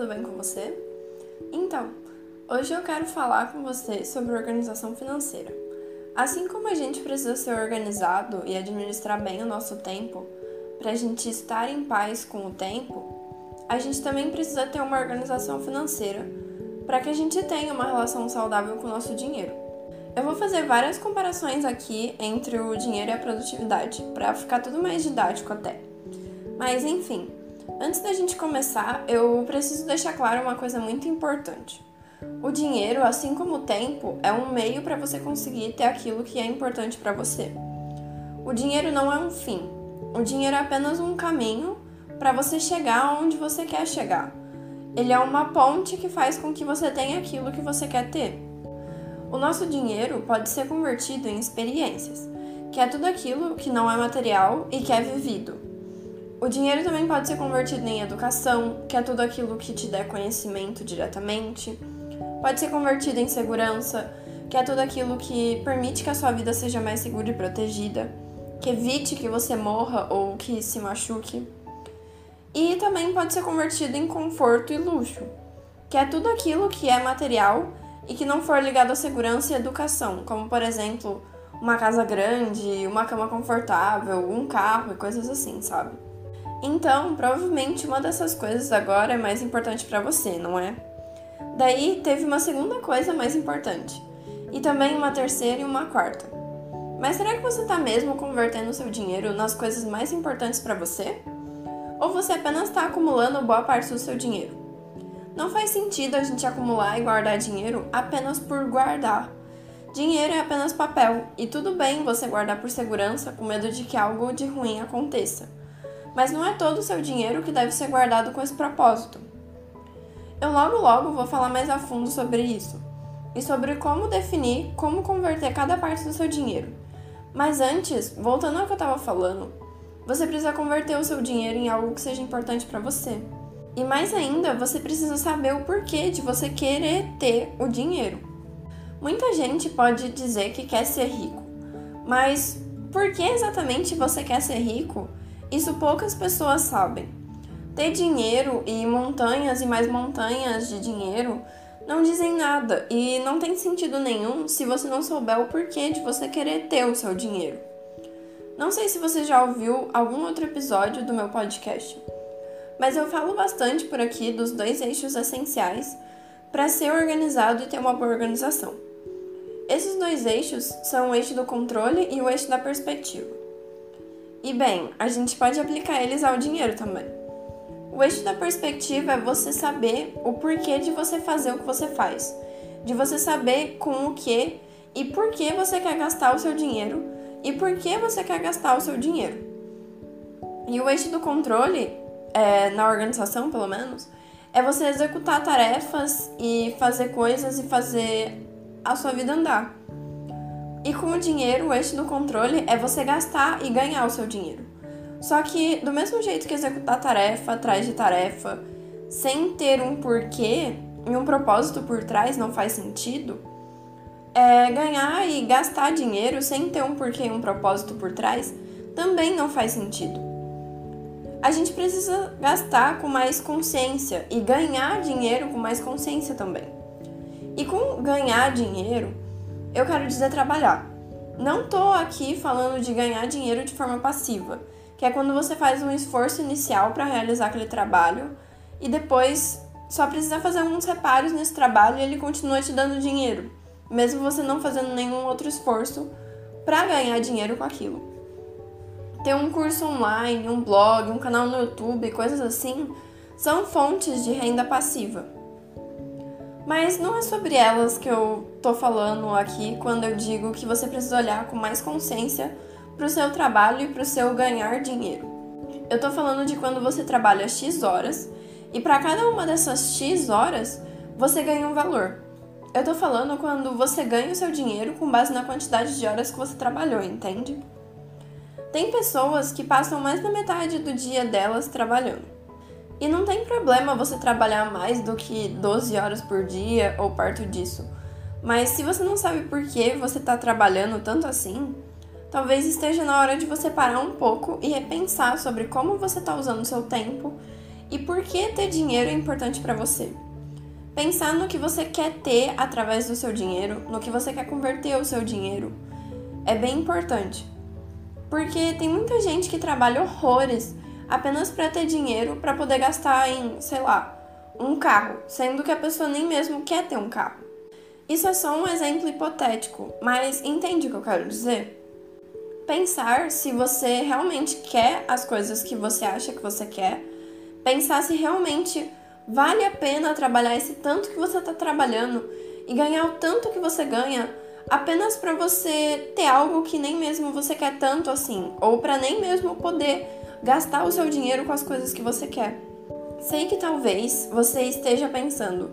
tudo bem com você? Então, hoje eu quero falar com você sobre organização financeira. Assim como a gente precisa ser organizado e administrar bem o nosso tempo para a gente estar em paz com o tempo, a gente também precisa ter uma organização financeira para que a gente tenha uma relação saudável com o nosso dinheiro. Eu vou fazer várias comparações aqui entre o dinheiro e a produtividade, para ficar tudo mais didático até. Mas enfim, Antes da gente começar, eu preciso deixar claro uma coisa muito importante. O dinheiro, assim como o tempo, é um meio para você conseguir ter aquilo que é importante para você. O dinheiro não é um fim. O dinheiro é apenas um caminho para você chegar onde você quer chegar. Ele é uma ponte que faz com que você tenha aquilo que você quer ter. O nosso dinheiro pode ser convertido em experiências, que é tudo aquilo que não é material e que é vivido. O dinheiro também pode ser convertido em educação, que é tudo aquilo que te der conhecimento diretamente. Pode ser convertido em segurança, que é tudo aquilo que permite que a sua vida seja mais segura e protegida, que evite que você morra ou que se machuque. E também pode ser convertido em conforto e luxo, que é tudo aquilo que é material e que não for ligado à segurança e educação, como por exemplo, uma casa grande, uma cama confortável, um carro e coisas assim, sabe? Então, provavelmente uma dessas coisas agora é mais importante para você, não é? Daí teve uma segunda coisa mais importante, e também uma terceira e uma quarta. Mas será que você está mesmo convertendo seu dinheiro nas coisas mais importantes para você? Ou você apenas está acumulando boa parte do seu dinheiro? Não faz sentido a gente acumular e guardar dinheiro apenas por guardar. Dinheiro é apenas papel, e tudo bem você guardar por segurança com medo de que algo de ruim aconteça mas não é todo o seu dinheiro que deve ser guardado com esse propósito. Eu logo logo vou falar mais a fundo sobre isso e sobre como definir como converter cada parte do seu dinheiro. Mas antes, voltando ao que eu estava falando, você precisa converter o seu dinheiro em algo que seja importante para você. E mais ainda, você precisa saber o porquê de você querer ter o dinheiro. Muita gente pode dizer que quer ser rico, mas por que exatamente você quer ser rico isso poucas pessoas sabem. Ter dinheiro e montanhas e mais montanhas de dinheiro não dizem nada e não tem sentido nenhum se você não souber o porquê de você querer ter o seu dinheiro. Não sei se você já ouviu algum outro episódio do meu podcast, mas eu falo bastante por aqui dos dois eixos essenciais para ser organizado e ter uma boa organização. Esses dois eixos são o eixo do controle e o eixo da perspectiva. E bem, a gente pode aplicar eles ao dinheiro também. O eixo da perspectiva é você saber o porquê de você fazer o que você faz, de você saber com o que e por que você quer gastar o seu dinheiro e por que você quer gastar o seu dinheiro. E o eixo do controle, é, na organização pelo menos, é você executar tarefas e fazer coisas e fazer a sua vida andar. E com o dinheiro, o eixo do controle é você gastar e ganhar o seu dinheiro. Só que, do mesmo jeito que executar tarefa atrás de tarefa, sem ter um porquê e um propósito por trás não faz sentido, é, ganhar e gastar dinheiro sem ter um porquê e um propósito por trás também não faz sentido. A gente precisa gastar com mais consciência e ganhar dinheiro com mais consciência também. E com ganhar dinheiro, eu quero dizer trabalhar. Não tô aqui falando de ganhar dinheiro de forma passiva, que é quando você faz um esforço inicial para realizar aquele trabalho e depois só precisa fazer alguns reparos nesse trabalho e ele continua te dando dinheiro, mesmo você não fazendo nenhum outro esforço para ganhar dinheiro com aquilo. Ter um curso online, um blog, um canal no YouTube, coisas assim, são fontes de renda passiva. Mas não é sobre elas que eu tô falando aqui quando eu digo que você precisa olhar com mais consciência para o seu trabalho e para o seu ganhar dinheiro. Eu tô falando de quando você trabalha X horas e para cada uma dessas X horas você ganha um valor. Eu tô falando quando você ganha o seu dinheiro com base na quantidade de horas que você trabalhou, entende? Tem pessoas que passam mais da metade do dia delas trabalhando. E não tem problema você trabalhar mais do que 12 horas por dia ou perto disso. Mas se você não sabe por que você está trabalhando tanto assim, talvez esteja na hora de você parar um pouco e repensar sobre como você está usando o seu tempo e por que ter dinheiro é importante para você. Pensar no que você quer ter através do seu dinheiro, no que você quer converter o seu dinheiro, é bem importante. Porque tem muita gente que trabalha horrores apenas para ter dinheiro para poder gastar em, sei lá, um carro, sendo que a pessoa nem mesmo quer ter um carro. Isso é só um exemplo hipotético, mas entende o que eu quero dizer? Pensar se você realmente quer as coisas que você acha que você quer, pensar se realmente vale a pena trabalhar esse tanto que você está trabalhando e ganhar o tanto que você ganha apenas para você ter algo que nem mesmo você quer tanto assim, ou para nem mesmo poder gastar o seu dinheiro com as coisas que você quer. Sei que talvez você esteja pensando,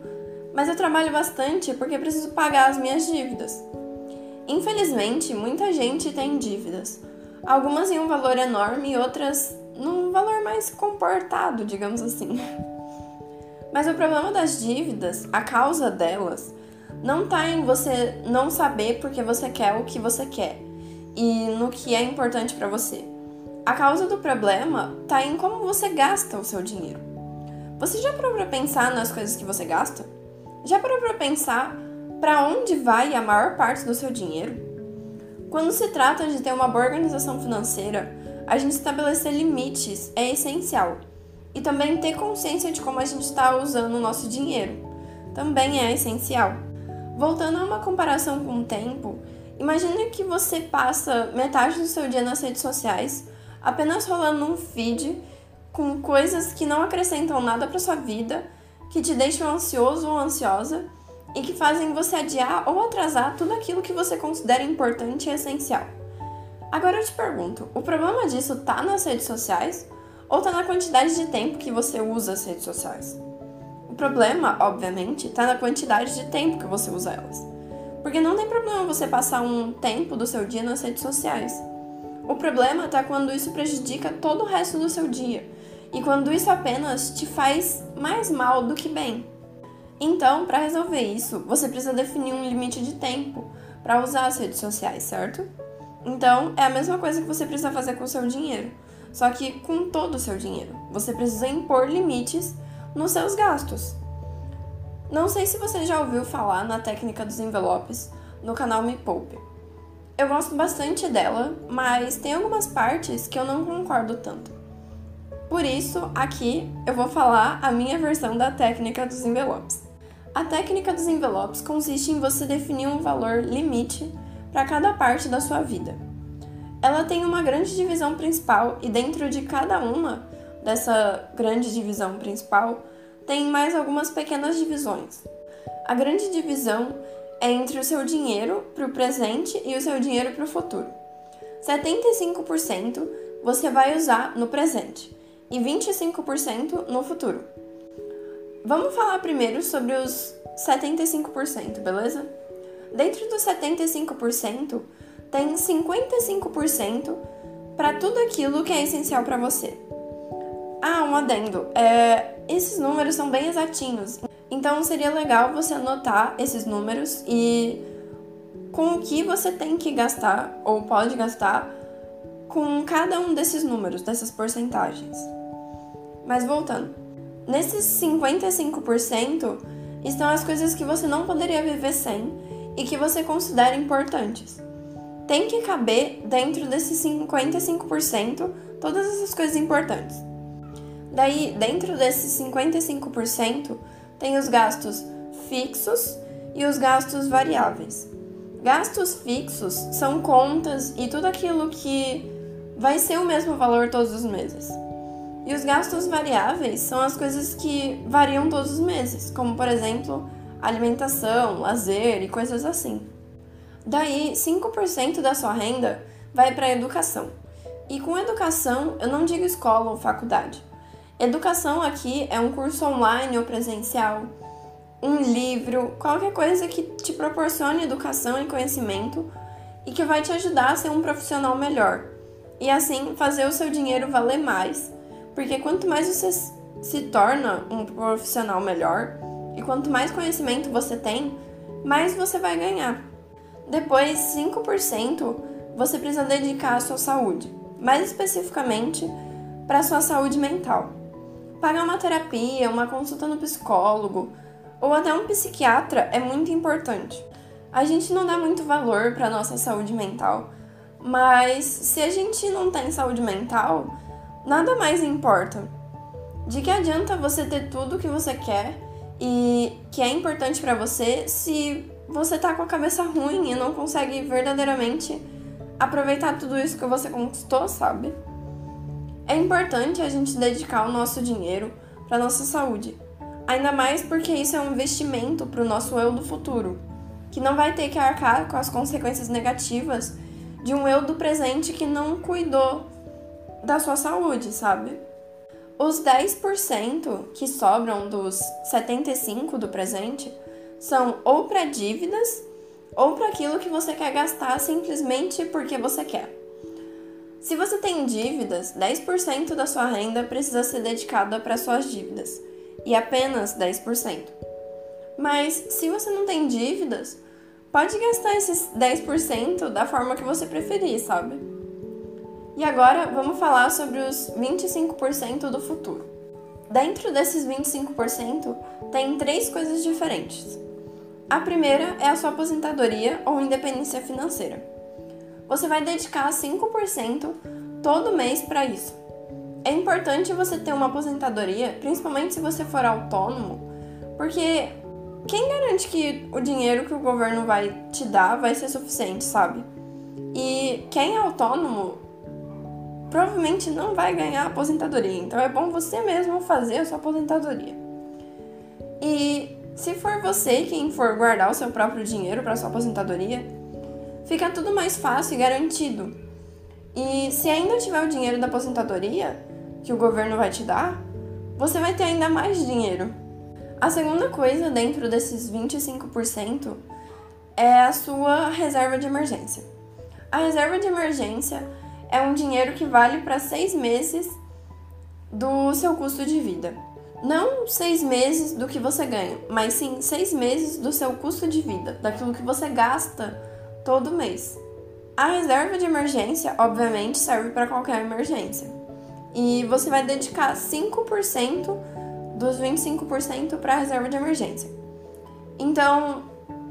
mas eu trabalho bastante porque preciso pagar as minhas dívidas. Infelizmente, muita gente tem dívidas. Algumas em um valor enorme e outras num valor mais comportado, digamos assim. Mas o problema das dívidas, a causa delas, não está em você não saber porque você quer o que você quer e no que é importante para você. A causa do problema está em como você gasta o seu dinheiro. Você já parou para pensar nas coisas que você gasta? Já parou para pensar para onde vai a maior parte do seu dinheiro? Quando se trata de ter uma boa organização financeira, a gente estabelecer limites é essencial. E também ter consciência de como a gente está usando o nosso dinheiro também é essencial. Voltando a uma comparação com o tempo, imagine que você passa metade do seu dia nas redes sociais apenas rolando um feed com coisas que não acrescentam nada para sua vida que te deixam ansioso ou ansiosa e que fazem você adiar ou atrasar tudo aquilo que você considera importante e essencial. Agora eu te pergunto, o problema disso tá nas redes sociais ou tá na quantidade de tempo que você usa as redes sociais? O problema, obviamente, tá na quantidade de tempo que você usa elas. Porque não tem problema você passar um tempo do seu dia nas redes sociais. O problema tá quando isso prejudica todo o resto do seu dia e quando isso apenas te faz mais mal do que bem. Então, para resolver isso, você precisa definir um limite de tempo para usar as redes sociais, certo? Então, é a mesma coisa que você precisa fazer com o seu dinheiro, só que com todo o seu dinheiro. Você precisa impor limites nos seus gastos. Não sei se você já ouviu falar na técnica dos envelopes no canal Me Poupe. Eu gosto bastante dela, mas tem algumas partes que eu não concordo tanto. Por isso, aqui eu vou falar a minha versão da técnica dos envelopes. A técnica dos envelopes consiste em você definir um valor limite para cada parte da sua vida. Ela tem uma grande divisão principal e dentro de cada uma dessa grande divisão principal tem mais algumas pequenas divisões. A grande divisão é entre o seu dinheiro para o presente e o seu dinheiro para o futuro. 75% você vai usar no presente e 25% no futuro. Vamos falar primeiro sobre os 75%, beleza? Dentro dos 75%, tem 55% para tudo aquilo que é essencial para você. Ah, um adendo. É, esses números são bem exatinhos, então seria legal você anotar esses números e com o que você tem que gastar ou pode gastar com cada um desses números, dessas porcentagens. Mas voltando, nesses 55% estão as coisas que você não poderia viver sem e que você considera importantes. Tem que caber dentro desses 55% todas essas coisas importantes. Daí, dentro desses 55%, tem os gastos fixos e os gastos variáveis. Gastos fixos são contas e tudo aquilo que vai ser o mesmo valor todos os meses. E os gastos variáveis são as coisas que variam todos os meses, como por exemplo, alimentação, lazer e coisas assim. Daí, 5% da sua renda vai para a educação. E com educação, eu não digo escola ou faculdade. Educação aqui é um curso online ou presencial, um livro, qualquer coisa que te proporcione educação e conhecimento e que vai te ajudar a ser um profissional melhor. E assim fazer o seu dinheiro valer mais porque quanto mais você se torna um profissional melhor e quanto mais conhecimento você tem, mais você vai ganhar. Depois, 5% você precisa dedicar à sua saúde, mais especificamente para a sua saúde mental. Pagar uma terapia, uma consulta no psicólogo ou até um psiquiatra é muito importante. A gente não dá muito valor para nossa saúde mental, mas se a gente não tem saúde mental, nada mais importa. De que adianta você ter tudo o que você quer e que é importante para você se você tá com a cabeça ruim e não consegue verdadeiramente aproveitar tudo isso que você conquistou, sabe? É importante a gente dedicar o nosso dinheiro para nossa saúde, ainda mais porque isso é um investimento para o nosso eu do futuro, que não vai ter que arcar com as consequências negativas de um eu do presente que não cuidou da sua saúde, sabe? Os 10% que sobram dos 75 do presente são ou para dívidas ou para aquilo que você quer gastar simplesmente porque você quer. Se você tem dívidas, 10% da sua renda precisa ser dedicada para suas dívidas, e apenas 10%. Mas se você não tem dívidas, pode gastar esses 10% da forma que você preferir, sabe? E agora vamos falar sobre os 25% do futuro. Dentro desses 25%, tem três coisas diferentes. A primeira é a sua aposentadoria ou independência financeira. Você vai dedicar 5% todo mês para isso. É importante você ter uma aposentadoria, principalmente se você for autônomo, porque quem garante que o dinheiro que o governo vai te dar vai ser suficiente, sabe? E quem é autônomo provavelmente não vai ganhar aposentadoria. Então é bom você mesmo fazer a sua aposentadoria. E se for você quem for guardar o seu próprio dinheiro para sua aposentadoria, fica tudo mais fácil e garantido. E se ainda tiver o dinheiro da aposentadoria que o governo vai te dar, você vai ter ainda mais dinheiro. A segunda coisa dentro desses 25% é a sua reserva de emergência. A reserva de emergência é um dinheiro que vale para seis meses do seu custo de vida. Não seis meses do que você ganha, mas sim seis meses do seu custo de vida, daquilo que você gasta todo mês. A reserva de emergência, obviamente, serve para qualquer emergência. E você vai dedicar 5% dos 25% para a reserva de emergência. Então,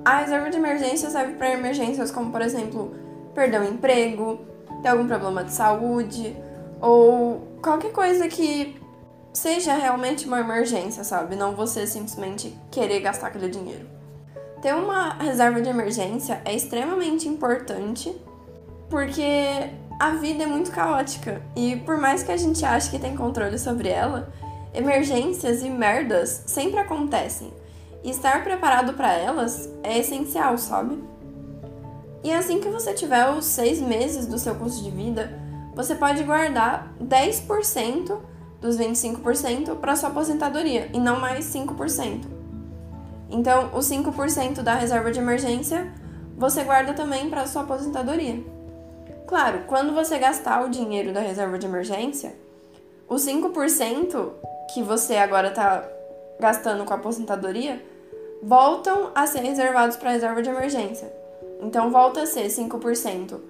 a reserva de emergência serve para emergências como, por exemplo, perder o emprego, ter algum problema de saúde ou qualquer coisa que seja realmente uma emergência, sabe? Não você simplesmente querer gastar aquele dinheiro. Ter uma reserva de emergência é extremamente importante porque a vida é muito caótica e por mais que a gente ache que tem controle sobre ela, emergências e merdas sempre acontecem. E estar preparado para elas é essencial, sabe? E assim que você tiver os seis meses do seu custo de vida, você pode guardar 10% dos 25% para sua aposentadoria e não mais 5%. Então, os 5% da reserva de emergência você guarda também para sua aposentadoria. Claro, quando você gastar o dinheiro da reserva de emergência, os 5% que você agora está gastando com a aposentadoria voltam a ser reservados para a reserva de emergência. Então volta a ser 5%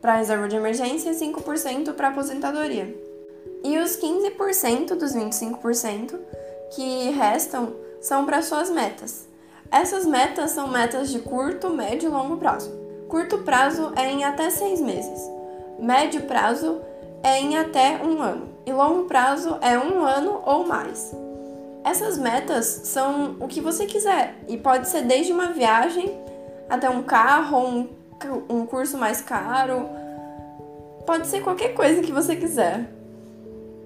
para reserva de emergência e 5% para aposentadoria. E os 15% dos 25% que restam são para suas metas. Essas metas são metas de curto, médio e longo prazo. Curto prazo é em até seis meses. Médio prazo é em até um ano. E longo prazo é um ano ou mais. Essas metas são o que você quiser e pode ser desde uma viagem até um carro, um, um curso mais caro. Pode ser qualquer coisa que você quiser.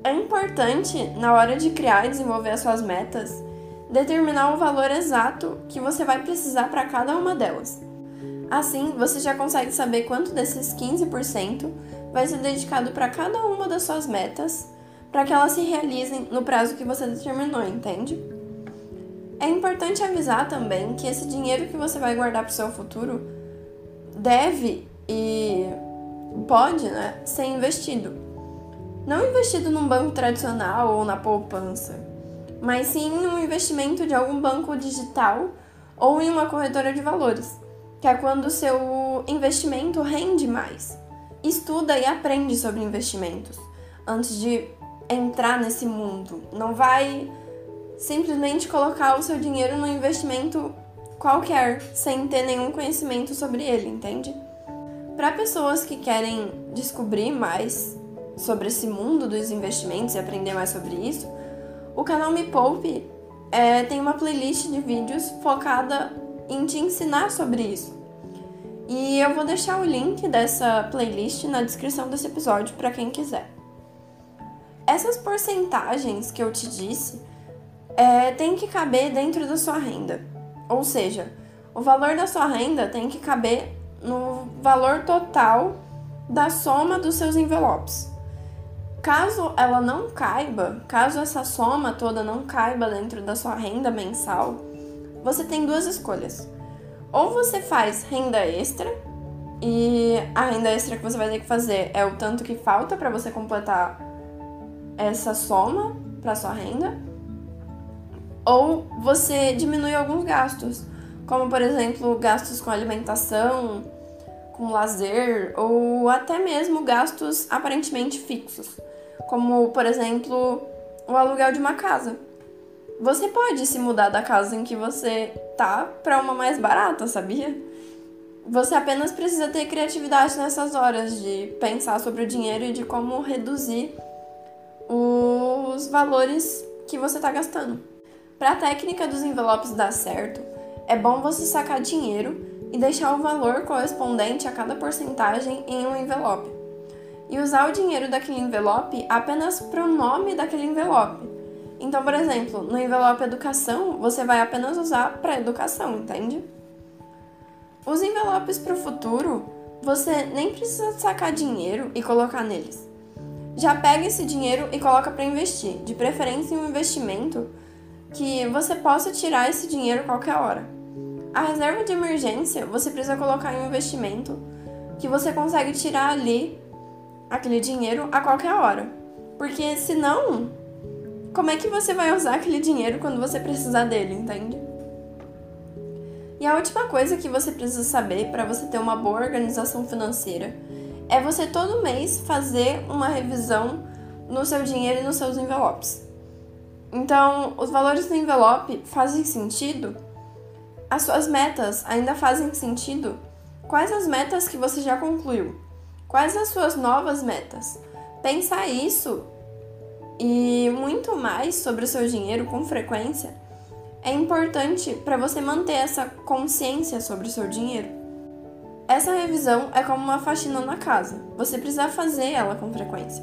É importante, na hora de criar e desenvolver as suas metas, determinar o valor exato que você vai precisar para cada uma delas. Assim, você já consegue saber quanto desses 15% vai ser dedicado para cada uma das suas metas, para que elas se realizem no prazo que você determinou, entende? É importante avisar também que esse dinheiro que você vai guardar para o seu futuro deve e pode né, ser investido. Não investido num banco tradicional ou na poupança, mas sim num investimento de algum banco digital ou em uma corretora de valores, que é quando o seu investimento rende mais. Estuda e aprende sobre investimentos antes de entrar nesse mundo, não vai simplesmente colocar o seu dinheiro num investimento qualquer, sem ter nenhum conhecimento sobre ele, entende? Para pessoas que querem descobrir mais sobre esse mundo dos investimentos e aprender mais sobre isso, o canal Me Poupe é, tem uma playlist de vídeos focada em te ensinar sobre isso. E eu vou deixar o link dessa playlist na descrição desse episódio para quem quiser. Essas porcentagens que eu te disse é, tem que caber dentro da sua renda. Ou seja, o valor da sua renda tem que caber no valor total da soma dos seus envelopes. Caso ela não caiba, caso essa soma toda não caiba dentro da sua renda mensal, você tem duas escolhas. Ou você faz renda extra, e a renda extra que você vai ter que fazer é o tanto que falta para você completar essa soma para sua renda, ou você diminui alguns gastos, como por exemplo gastos com alimentação, com lazer ou até mesmo gastos aparentemente fixos, como por exemplo o aluguel de uma casa. Você pode se mudar da casa em que você tá para uma mais barata, sabia? Você apenas precisa ter criatividade nessas horas de pensar sobre o dinheiro e de como reduzir os valores que você está gastando. Para a técnica dos envelopes dar certo, é bom você sacar dinheiro e deixar o valor correspondente a cada porcentagem em um envelope. E usar o dinheiro daquele envelope apenas para o nome daquele envelope. Então, por exemplo, no envelope educação, você vai apenas usar para educação, entende? Os envelopes para o futuro, você nem precisa sacar dinheiro e colocar neles. Já pega esse dinheiro e coloca para investir, de preferência em um investimento que você possa tirar esse dinheiro qualquer hora. A reserva de emergência você precisa colocar em um investimento que você consegue tirar ali aquele dinheiro a qualquer hora. Porque senão, como é que você vai usar aquele dinheiro quando você precisar dele, entende? E a última coisa que você precisa saber para você ter uma boa organização financeira é você todo mês fazer uma revisão no seu dinheiro e nos seus envelopes. Então, os valores do envelope fazem sentido? As suas metas ainda fazem sentido? Quais as metas que você já concluiu? Quais as suas novas metas? Pensar isso e muito mais sobre o seu dinheiro com frequência é importante para você manter essa consciência sobre o seu dinheiro. Essa revisão é como uma faxina na casa, você precisa fazer ela com frequência.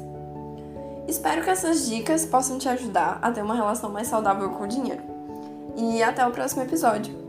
Espero que essas dicas possam te ajudar a ter uma relação mais saudável com o dinheiro. E até o próximo episódio.